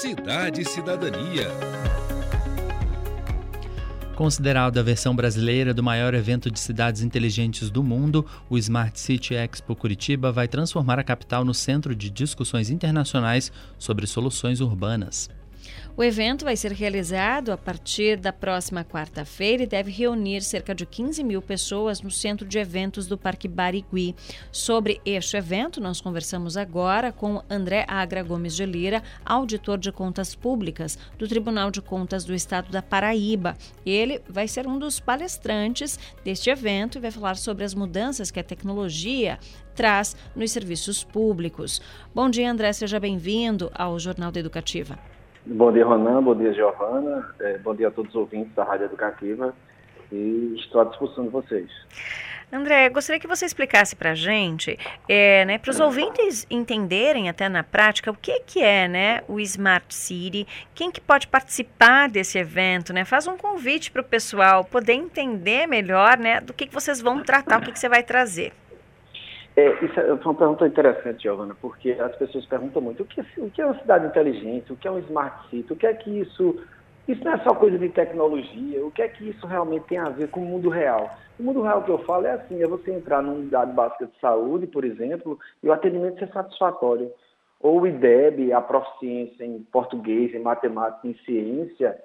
Cidade e Cidadania. Considerado a versão brasileira do maior evento de cidades inteligentes do mundo, o Smart City Expo Curitiba vai transformar a capital no centro de discussões internacionais sobre soluções urbanas. O evento vai ser realizado a partir da próxima quarta-feira e deve reunir cerca de 15 mil pessoas no centro de eventos do Parque Barigui. Sobre este evento, nós conversamos agora com André Agra Gomes de Lira, auditor de contas públicas do Tribunal de Contas do Estado da Paraíba. Ele vai ser um dos palestrantes deste evento e vai falar sobre as mudanças que a tecnologia traz nos serviços públicos. Bom dia, André, seja bem-vindo ao Jornal da Educativa. Bom dia, Ronan. Bom dia, Giovana. É, bom dia a todos os ouvintes da Rádio Educativa. E estou à disposição de vocês. André, gostaria que você explicasse para a gente, é, né, para os ouvintes entenderem até na prática o que, que é né, o Smart City, quem que pode participar desse evento, né? Faz um convite para o pessoal poder entender melhor né, do que, que vocês vão tratar, o que, que você vai trazer. É, isso é uma pergunta interessante, Giovana, porque as pessoas perguntam muito o que, o que é uma cidade inteligente, o que é um smart city, o que é que isso. Isso não é só coisa de tecnologia, o que é que isso realmente tem a ver com o mundo real? O mundo real que eu falo é assim, é você entrar numa unidade básica de saúde, por exemplo, e o atendimento ser satisfatório. Ou o IDEB, a proficiência em português, em matemática, em ciência,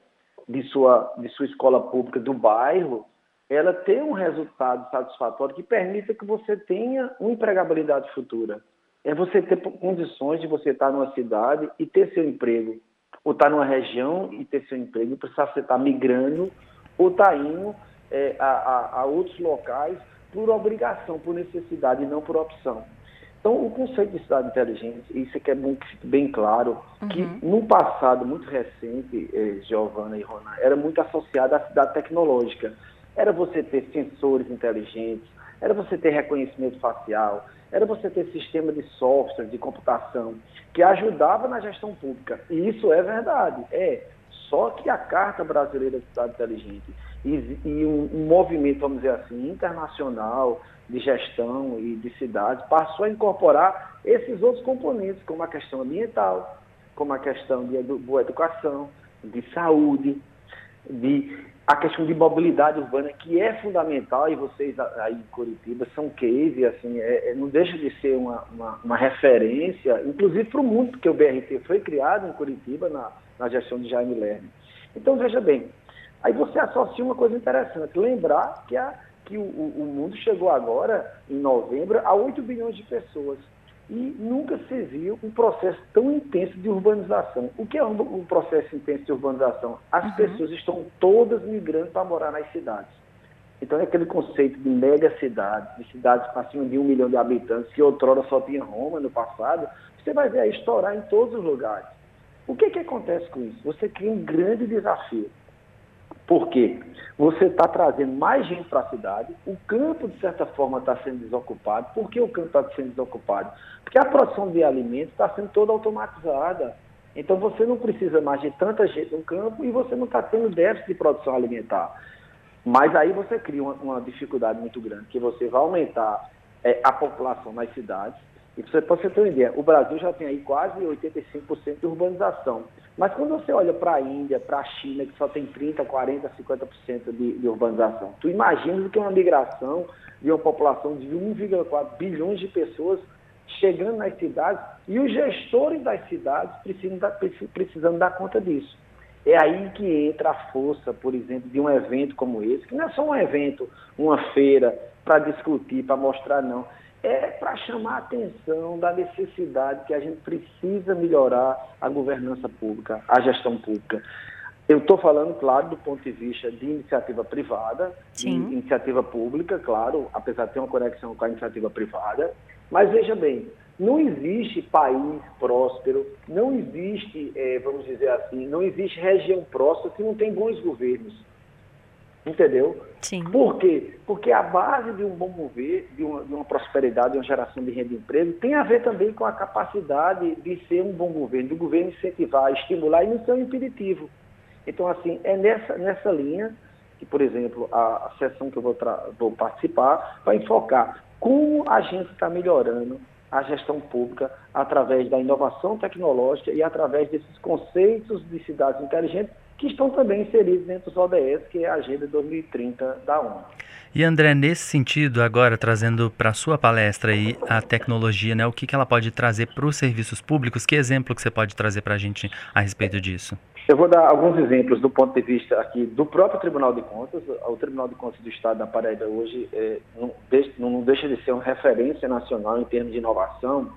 de sua, de sua escola pública do bairro, ela ter um resultado satisfatório que permita que você tenha uma empregabilidade futura. É você ter condições de você estar numa cidade e ter seu emprego, ou estar numa região e ter seu emprego, precisar você estar migrando ou estar indo é, a, a, a outros locais por obrigação, por necessidade e não por opção. Então, o conceito de cidade inteligente, isso aqui é muito, bem claro, uhum. que no passado muito recente, eh, Giovana e Ronan, era muito associado à cidade tecnológica era você ter sensores inteligentes, era você ter reconhecimento facial, era você ter sistema de software, de computação, que ajudava na gestão pública. E isso é verdade, é. Só que a Carta Brasileira de Cidade Inteligente e, e um, um, movimento, vamos dizer assim, internacional de gestão e de cidades passou a incorporar esses outros componentes, como a questão ambiental, como a questão de boa educação, de saúde, de a questão de mobilidade urbana, que é fundamental, e vocês aí em Curitiba são case, assim, é, é, não deixa de ser uma, uma, uma referência, inclusive para o mundo, porque o BRT foi criado em Curitiba na, na gestão de Jaime Lerner. Então, veja bem, aí você associa uma coisa interessante, lembrar que, a, que o, o mundo chegou agora, em novembro, a 8 bilhões de pessoas e nunca se viu um processo tão intenso de urbanização. O que é um, processo intenso de urbanização? As uhum. pessoas estão todas migrando para morar nas cidades. Então é aquele conceito de mega cidades, de cidades com acima de um milhão de habitantes, que outrora só tinha Roma no passado, você vai ver aí estourar em todos os lugares. O que, que acontece com isso? Você cria um grande desafio. Por quê? Você está trazendo mais gente para a cidade, o campo, de certa forma, está sendo desocupado. Por que o campo está sendo desocupado? Porque a produção de alimentos está sendo toda automatizada. Então você não precisa mais de tanta gente no campo e você não está tendo déficit de produção alimentar. Mas aí você cria uma, uma dificuldade muito grande, que você vai aumentar é, a população nas cidades. E você, você ter uma ideia, o Brasil já tem aí quase 85% de urbanização. Mas quando você olha para a Índia, para a China, que só tem 30%, 40%, 50% de, de urbanização, tu imagina que é uma migração de uma população de 1,4 bilhões de pessoas chegando nas cidades e os gestores das cidades precisam dar, precisando dar conta disso. É aí que entra a força, por exemplo, de um evento como esse, que não é só um evento, uma feira para discutir, para mostrar, não é para chamar a atenção da necessidade que a gente precisa melhorar a governança pública, a gestão pública. Eu estou falando, claro, do ponto de vista de iniciativa privada, Sim. de iniciativa pública, claro, apesar de ter uma conexão com a iniciativa privada. Mas veja bem, não existe país próspero, não existe, é, vamos dizer assim, não existe região próspera se não tem bons governos. Entendeu? Sim. Por quê? Porque a base de um bom governo, de uma, de uma prosperidade, de uma geração de renda e emprego, tem a ver também com a capacidade de ser um bom governo, do governo incentivar, estimular e não ser um impeditivo. Então, assim, é nessa, nessa linha que, por exemplo, a, a sessão que eu vou, vou participar vai enfocar como a gente está melhorando a gestão pública através da inovação tecnológica e através desses conceitos de cidades inteligentes que estão também inseridos dentro dos ODS, que é a Agenda 2030 da ONU. E André, nesse sentido, agora trazendo para a sua palestra aí a tecnologia, né, o que, que ela pode trazer para os serviços públicos? Que exemplo que você pode trazer para a gente a respeito disso? Eu vou dar alguns exemplos do ponto de vista aqui do próprio Tribunal de Contas. O Tribunal de Contas do Estado da Paraíba hoje é, não, deixa, de ser uma referência nacional em termos de inovação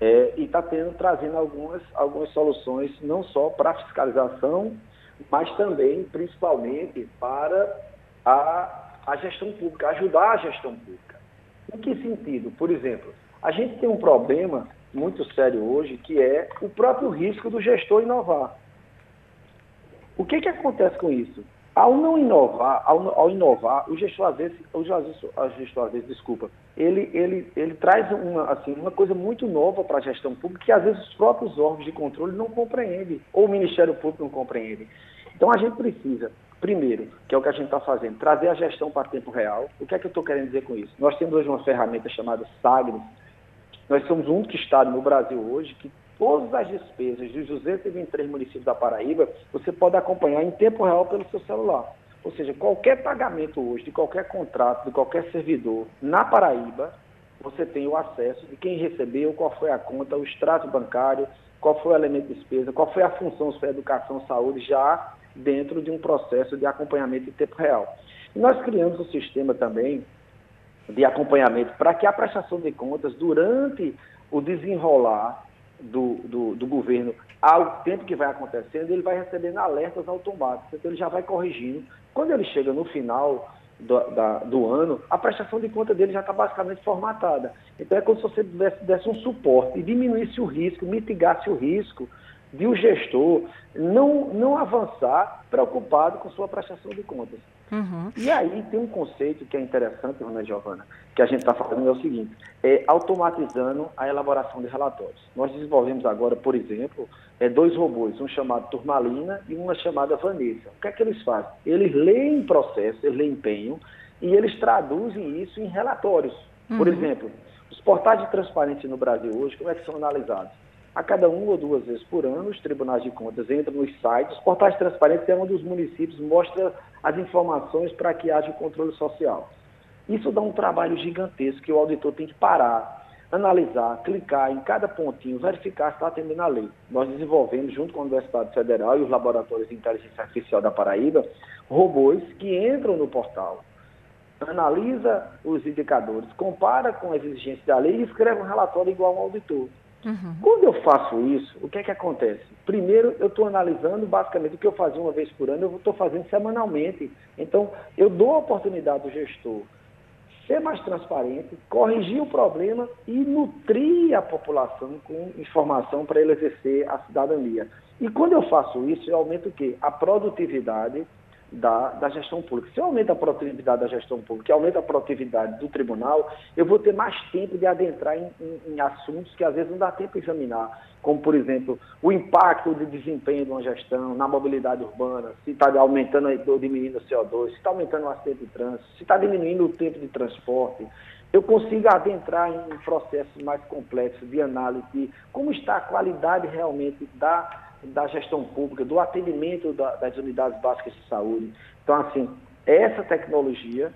é, e está trazendo algumas, algumas soluções não só para fiscalização, mas também, principalmente, para a, a gestão pública, ajudar a gestão pública. Em que sentido? Por exemplo, a gente tem um problema muito sério hoje que é o próprio risco do gestor inovar. O que, que acontece com isso? Ao não inovar, ao, ao inovar, o gestor às vezes, o gestor às vezes, desculpa, ele, ele, ele traz uma, assim, uma coisa muito nova para a gestão pública que às vezes os próprios órgãos de controle não compreendem, ou o Ministério Público não compreende. Então a gente precisa, primeiro, que é o que a gente está fazendo, trazer a gestão para tempo real. O que é que eu estou querendo dizer com isso? Nós temos hoje uma ferramenta chamada SAGNES. Nós somos o único estado no Brasil hoje que todas as despesas dos 223 municípios da Paraíba, você pode acompanhar em tempo real pelo seu celular. Ou seja, qualquer pagamento hoje, de qualquer contrato, de qualquer servidor na Paraíba, você tem o acesso de quem recebeu, qual foi a conta, o extrato bancário, qual foi o elemento de despesa, qual foi a função, se foi educação, saúde, já dentro de um processo de acompanhamento em tempo real. E nós criamos um sistema também de acompanhamento para que a prestação de contas, durante o desenrolar do, do, do, governo ao tempo que vai acontecendo, ele vai recebendo alertas automáticos. Então, ele já vai corrigindo. Quando ele chega no final do, da, do ano, a prestação de conta dele já está basicamente formatada. Então, é como se você desse, desse um suporte e diminuísse o risco, mitigasse o risco de o gestor não, não avançar preocupado com sua prestação de contas. Uhum. E aí tem um conceito que é interessante, Rona Giovana, que a gente está fazendo é o seguinte, é automatizando a elaboração de relatórios. Nós desenvolvemos agora, por exemplo, é, dois robôs, um chamado Turmalina e uma chamada Vanessa. O que é que eles fazem? Eles leem processo, eles leem empenho e eles traduzem isso em relatórios. Uhum. Por exemplo, os portais de transparência no Brasil hoje, como é que são analisados? A cada uma ou duas vezes por ano, os tribunais de contas entram nos sites, os portais de transparência é um dos municípios, mostra as informações para que haja o controle social. Isso dá um trabalho gigantesco que o auditor tem que parar, analisar, clicar em cada pontinho, verificar se está atendendo a lei. Nós desenvolvemos, junto com a Universidade Federal e os laboratórios de inteligência artificial da Paraíba, robôs que entram no portal, analisa os indicadores, compara com as exigências da lei e escreve um relatório igual ao auditor. Uhum. Quando eu faço isso, o que é que acontece? Primeiro, eu estou analisando basicamente o que eu fazia uma vez por ano, eu estou fazendo semanalmente. Então, eu dou a oportunidade do gestor ser mais transparente, corrigir o problema e nutrir a população com informação para ele exercer a cidadania. E quando eu faço isso, eu aumento o quê? A produtividade da, da gestão pública. Se eu aumento a produtividade da gestão pública aumento a produtividade do tribunal, eu vou ter mais tempo de adentrar em, em, em assuntos que às vezes não dá tempo de examinar, como, por exemplo, o impacto de desempenho de uma gestão na mobilidade urbana, se está aumentando ou diminuindo o CO2, se está aumentando o acidente de trânsito, se está diminuindo o tempo de transporte. Eu consigo adentrar em processos mais complexos de análise de como está a qualidade realmente da da gestão pública, do atendimento da, das unidades básicas de saúde. Então, assim, essa tecnologia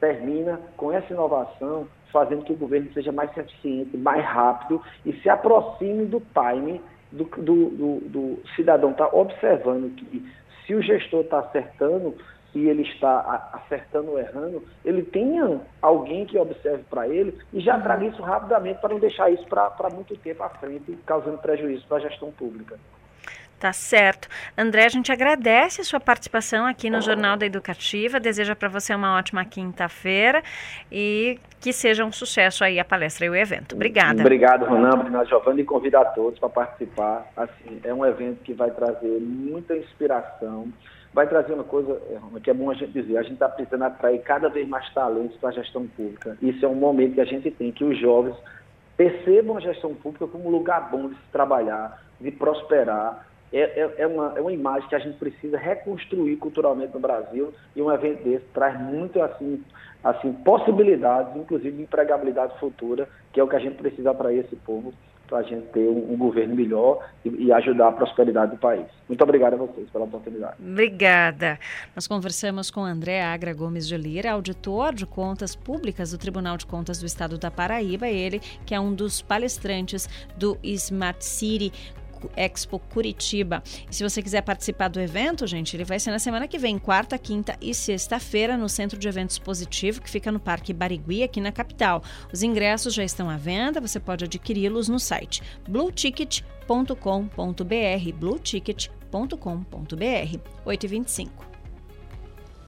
termina com essa inovação, fazendo que o governo seja mais eficiente, mais rápido e se aproxime do time do, do, do, do cidadão. Está observando que se o gestor está acertando e ele está acertando ou errando, ele tenha alguém que observe para ele e já traga isso rapidamente para não deixar isso para muito tempo à frente, causando prejuízo para a gestão pública. Tá certo. André, a gente agradece a sua participação aqui no Jornal da Educativa, deseja para você uma ótima quinta-feira e que seja um sucesso aí a palestra e o evento. Obrigada. Obrigado, Ronan, obrigado, Giovanni, e convido a todos para participar. Assim, é um evento que vai trazer muita inspiração, vai trazer uma coisa que é bom a gente dizer, a gente está precisando atrair cada vez mais talentos para a gestão pública. Isso é um momento que a gente tem, que os jovens percebam a gestão pública como um lugar bom de se trabalhar, de prosperar, é, é, é, uma, é uma imagem que a gente precisa reconstruir culturalmente no Brasil e um evento desse traz muito assim, assim possibilidades, inclusive de empregabilidade futura, que é o que a gente precisa para esse povo para a gente ter um, um governo melhor e, e, ajudar a prosperidade do país. Muito obrigado a vocês pela oportunidade. Obrigada. Nós conversamos com André Agra Gomes de Lira, auditor de contas públicas do Tribunal de Contas do Estado da Paraíba, ele que é um dos palestrantes do Smart City Expo Curitiba. E se você quiser participar do evento, gente, ele vai ser na semana que vem, quarta, quinta e sexta-feira, no Centro de Eventos Positivo, que fica no Parque Barigui, aqui na capital. Os ingressos já estão à venda, você pode adquiri-los no site blueticket.com.br, blueticket.com.br. 8 e 25